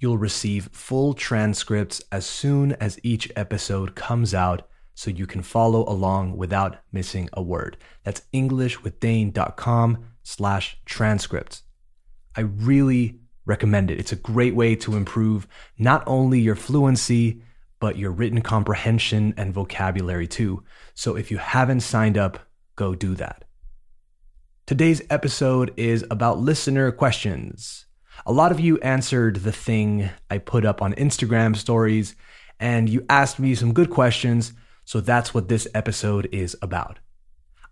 You'll receive full transcripts as soon as each episode comes out so you can follow along without missing a word. That's englishwithdane.com slash transcripts. I really recommend it. It's a great way to improve not only your fluency, but your written comprehension and vocabulary too. So if you haven't signed up, go do that. Today's episode is about listener questions. A lot of you answered the thing I put up on Instagram stories, and you asked me some good questions, so that's what this episode is about.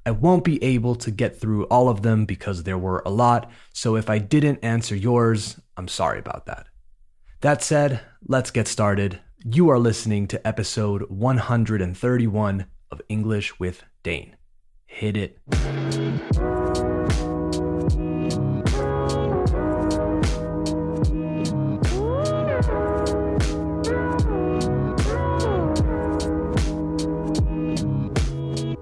I won't be able to get through all of them because there were a lot, so if I didn't answer yours, I'm sorry about that. That said, let's get started. You are listening to episode 131 of English with Dane. Hit it.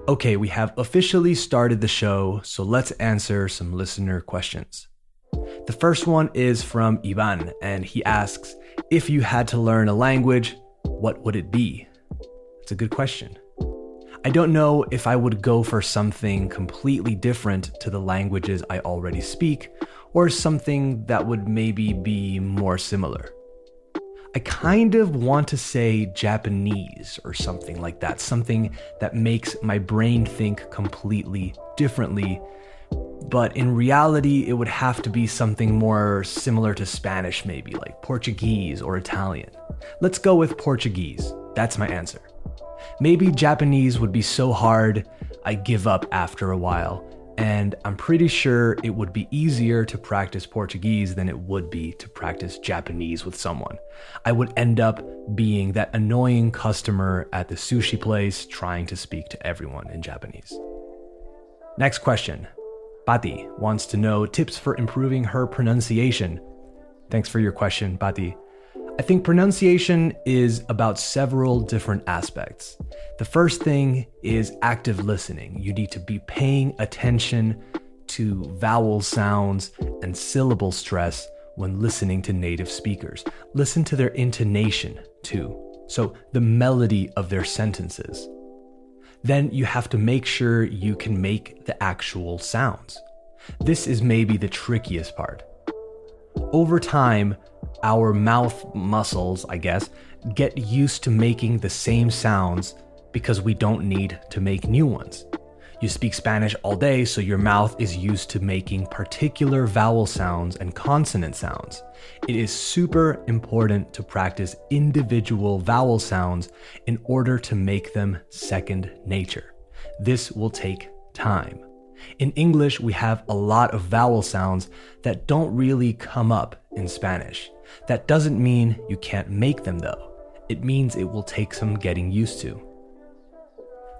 Okay, we have officially started the show, so let's answer some listener questions. The first one is from Ivan, and he asks If you had to learn a language, what would it be? It's a good question. I don't know if I would go for something completely different to the languages I already speak, or something that would maybe be more similar. I kind of want to say Japanese or something like that, something that makes my brain think completely differently. But in reality, it would have to be something more similar to Spanish, maybe like Portuguese or Italian. Let's go with Portuguese. That's my answer. Maybe Japanese would be so hard, I give up after a while and I'm pretty sure it would be easier to practice Portuguese than it would be to practice Japanese with someone. I would end up being that annoying customer at the sushi place trying to speak to everyone in Japanese. Next question. Bati wants to know tips for improving her pronunciation. Thanks for your question, Bati. I think pronunciation is about several different aspects. The first thing is active listening. You need to be paying attention to vowel sounds and syllable stress when listening to native speakers. Listen to their intonation too. So, the melody of their sentences. Then you have to make sure you can make the actual sounds. This is maybe the trickiest part. Over time, our mouth muscles, I guess, get used to making the same sounds because we don't need to make new ones. You speak Spanish all day, so your mouth is used to making particular vowel sounds and consonant sounds. It is super important to practice individual vowel sounds in order to make them second nature. This will take time. In English, we have a lot of vowel sounds that don't really come up in Spanish. That doesn't mean you can't make them though. It means it will take some getting used to.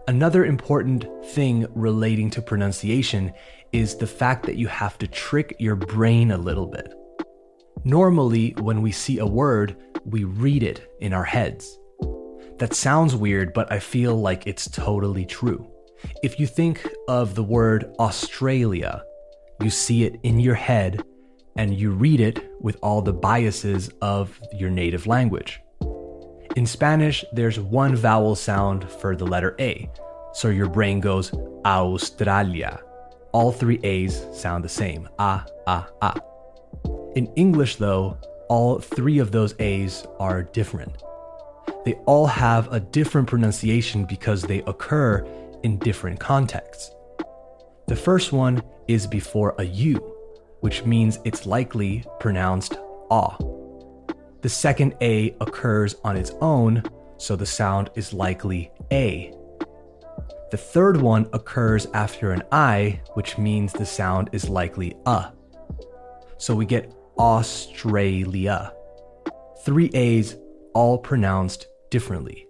Another important thing relating to pronunciation is the fact that you have to trick your brain a little bit. Normally, when we see a word, we read it in our heads. That sounds weird, but I feel like it's totally true. If you think of the word Australia, you see it in your head and you read it with all the biases of your native language. In Spanish, there's one vowel sound for the letter A, so your brain goes Australia. All three A's sound the same ah, ah, ah. In English, though, all three of those A's are different. They all have a different pronunciation because they occur in different contexts. The first one is before a U, which means it's likely pronounced ah. The second A occurs on its own, so the sound is likely A. The third one occurs after an I, which means the sound is likely a. So we get Australia. Three A's all pronounced differently.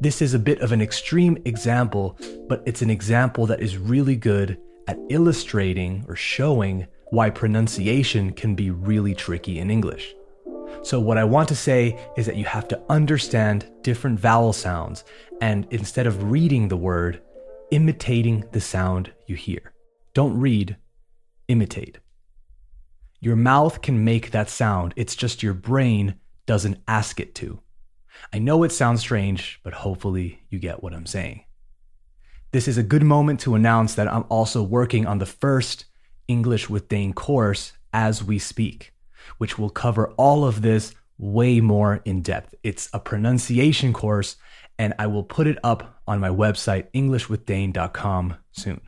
This is a bit of an extreme example, but it's an example that is really good at illustrating or showing why pronunciation can be really tricky in English. So, what I want to say is that you have to understand different vowel sounds, and instead of reading the word, imitating the sound you hear. Don't read, imitate. Your mouth can make that sound, it's just your brain doesn't ask it to. I know it sounds strange, but hopefully you get what I'm saying. This is a good moment to announce that I'm also working on the first English with Dane course as we speak, which will cover all of this way more in depth. It's a pronunciation course, and I will put it up on my website, EnglishWithDane.com, soon.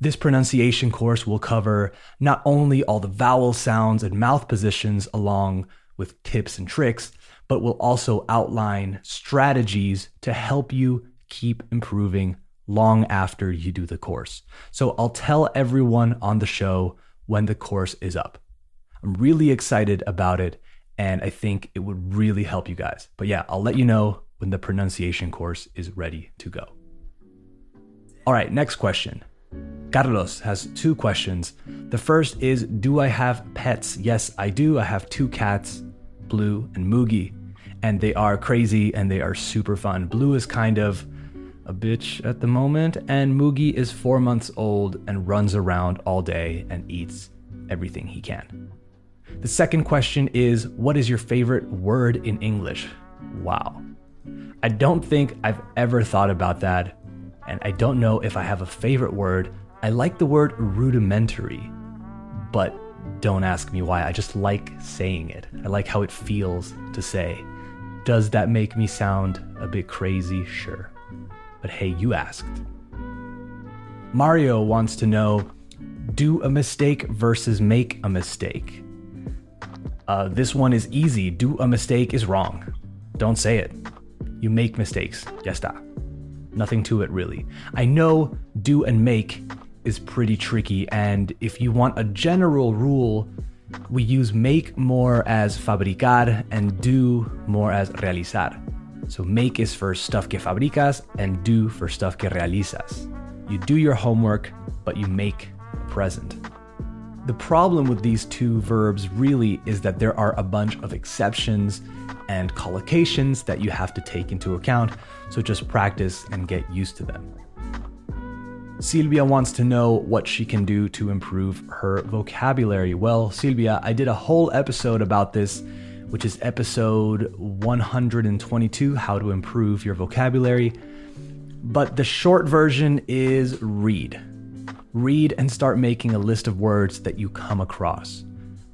This pronunciation course will cover not only all the vowel sounds and mouth positions along with tips and tricks, but will also outline strategies to help you keep improving long after you do the course. So I'll tell everyone on the show when the course is up. I'm really excited about it and I think it would really help you guys. But yeah, I'll let you know when the pronunciation course is ready to go. All right, next question. Carlos has two questions. The first is Do I have pets? Yes, I do. I have two cats, Blue and Moogie, and they are crazy and they are super fun. Blue is kind of a bitch at the moment, and Moogie is four months old and runs around all day and eats everything he can. The second question is What is your favorite word in English? Wow. I don't think I've ever thought about that, and I don't know if I have a favorite word. I like the word rudimentary, but don't ask me why. I just like saying it. I like how it feels to say. Does that make me sound a bit crazy? Sure. But hey, you asked. Mario wants to know do a mistake versus make a mistake. Uh, this one is easy. Do a mistake is wrong. Don't say it. You make mistakes. Ya está. Nothing to it, really. I know do and make is pretty tricky, and if you want a general rule, we use make more as fabricar and do more as realizar. So make is for stuff que fabricas and do for stuff que realizas. You do your homework, but you make a present. The problem with these two verbs really is that there are a bunch of exceptions and collocations that you have to take into account, so just practice and get used to them. Silvia wants to know what she can do to improve her vocabulary. Well, Silvia, I did a whole episode about this, which is episode 122 How to Improve Your Vocabulary. But the short version is read. Read and start making a list of words that you come across.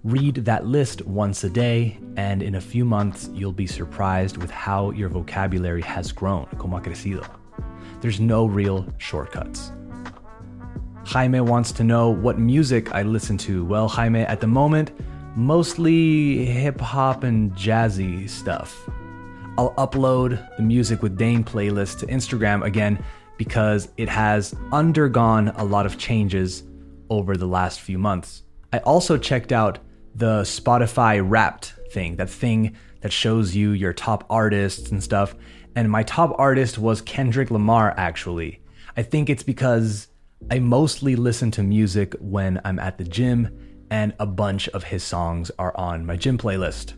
Read that list once a day, and in a few months, you'll be surprised with how your vocabulary has grown, como ha crecido. There's no real shortcuts. Jaime wants to know what music I listen to. Well, Jaime, at the moment, mostly hip hop and jazzy stuff. I'll upload the Music with Dane playlist to Instagram again because it has undergone a lot of changes over the last few months. I also checked out the Spotify Wrapped thing, that thing that shows you your top artists and stuff. And my top artist was Kendrick Lamar, actually. I think it's because I mostly listen to music when I'm at the gym, and a bunch of his songs are on my gym playlist.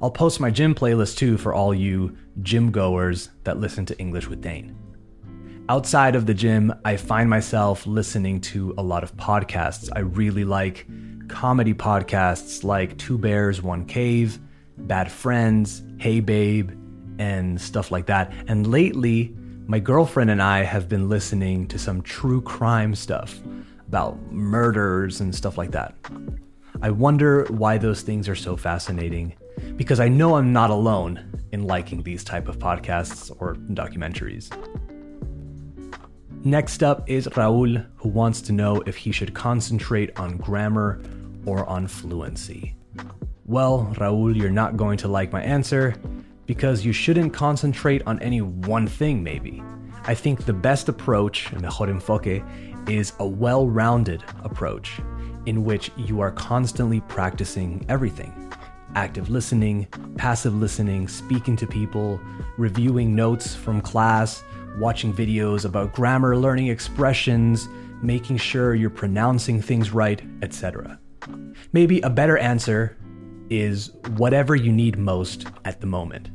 I'll post my gym playlist too for all you gym goers that listen to English with Dane. Outside of the gym, I find myself listening to a lot of podcasts. I really like comedy podcasts like Two Bears, One Cave, Bad Friends, Hey Babe, and stuff like that. And lately, my girlfriend and I have been listening to some true crime stuff about murders and stuff like that. I wonder why those things are so fascinating because I know I'm not alone in liking these type of podcasts or documentaries. Next up is Raul, who wants to know if he should concentrate on grammar or on fluency? Well, Raul, you're not going to like my answer because you shouldn't concentrate on any one thing, maybe. I think the best approach, mejor enfoque, is a well rounded approach in which you are constantly practicing everything. active listening, passive listening, speaking to people, reviewing notes from class, watching videos about grammar, learning expressions, making sure you're pronouncing things right, etc. Maybe a better answer is whatever you need most at the moment.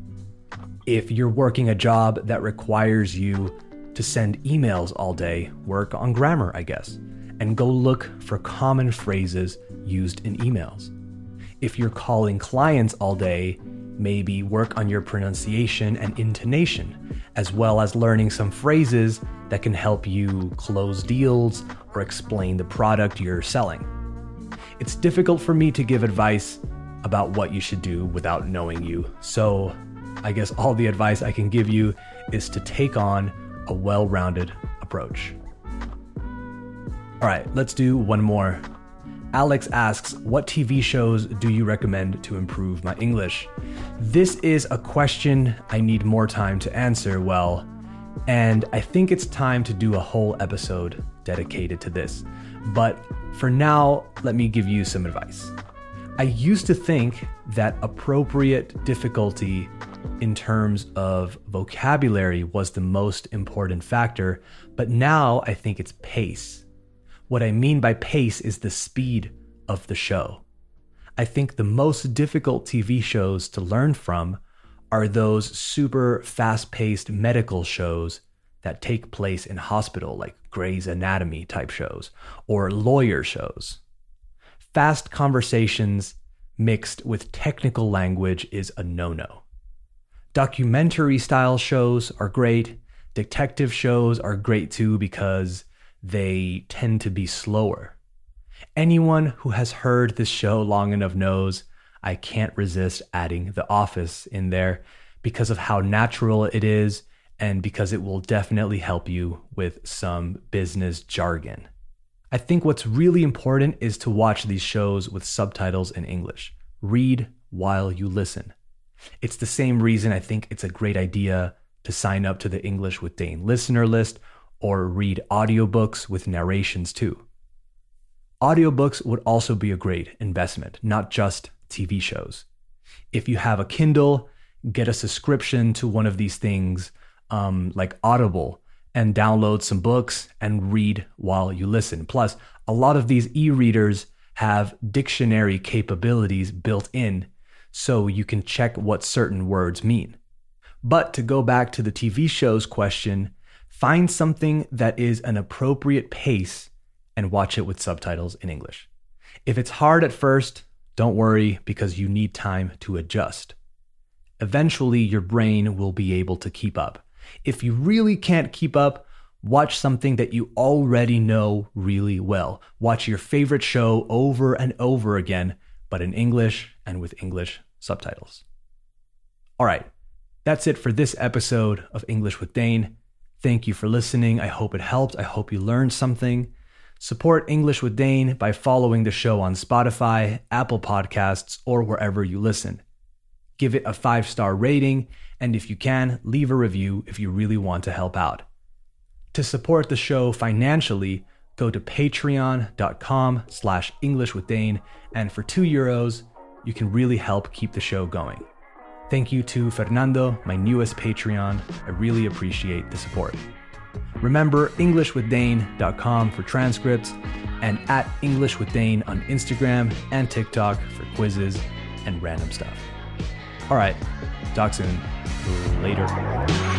If you're working a job that requires you to send emails all day, work on grammar, I guess, and go look for common phrases used in emails. If you're calling clients all day, maybe work on your pronunciation and intonation, as well as learning some phrases that can help you close deals or explain the product you're selling. It's difficult for me to give advice about what you should do without knowing you, so I guess all the advice I can give you is to take on a well rounded approach. All right, let's do one more. Alex asks, What TV shows do you recommend to improve my English? This is a question I need more time to answer well, and I think it's time to do a whole episode dedicated to this. But for now, let me give you some advice. I used to think that appropriate difficulty in terms of vocabulary was the most important factor, but now I think it's pace. What I mean by pace is the speed of the show. I think the most difficult TV shows to learn from are those super fast paced medical shows that take place in hospital, like Grey's Anatomy type shows or lawyer shows. Fast conversations mixed with technical language is a no no. Documentary style shows are great. Detective shows are great too because they tend to be slower. Anyone who has heard this show long enough knows I can't resist adding The Office in there because of how natural it is and because it will definitely help you with some business jargon. I think what's really important is to watch these shows with subtitles in English. Read while you listen. It's the same reason I think it's a great idea to sign up to the English with Dane listener list or read audiobooks with narrations too. Audiobooks would also be a great investment, not just TV shows. If you have a Kindle, get a subscription to one of these things um, like Audible and download some books and read while you listen. Plus, a lot of these e readers have dictionary capabilities built in so you can check what certain words mean. But to go back to the TV show's question, find something that is an appropriate pace and watch it with subtitles in English. If it's hard at first, don't worry because you need time to adjust. Eventually, your brain will be able to keep up. If you really can't keep up, watch something that you already know really well. Watch your favorite show over and over again, but in English and with English subtitles. All right, that's it for this episode of English with Dane. Thank you for listening. I hope it helped. I hope you learned something. Support English with Dane by following the show on Spotify, Apple Podcasts, or wherever you listen. Give it a five star rating, and if you can, leave a review if you really want to help out. To support the show financially, go to patreon.com slash English with Dane, and for two euros, you can really help keep the show going. Thank you to Fernando, my newest Patreon. I really appreciate the support. Remember EnglishWithDane.com for transcripts and at English with Dane on Instagram and TikTok for quizzes and random stuff. All right, talk soon. Later.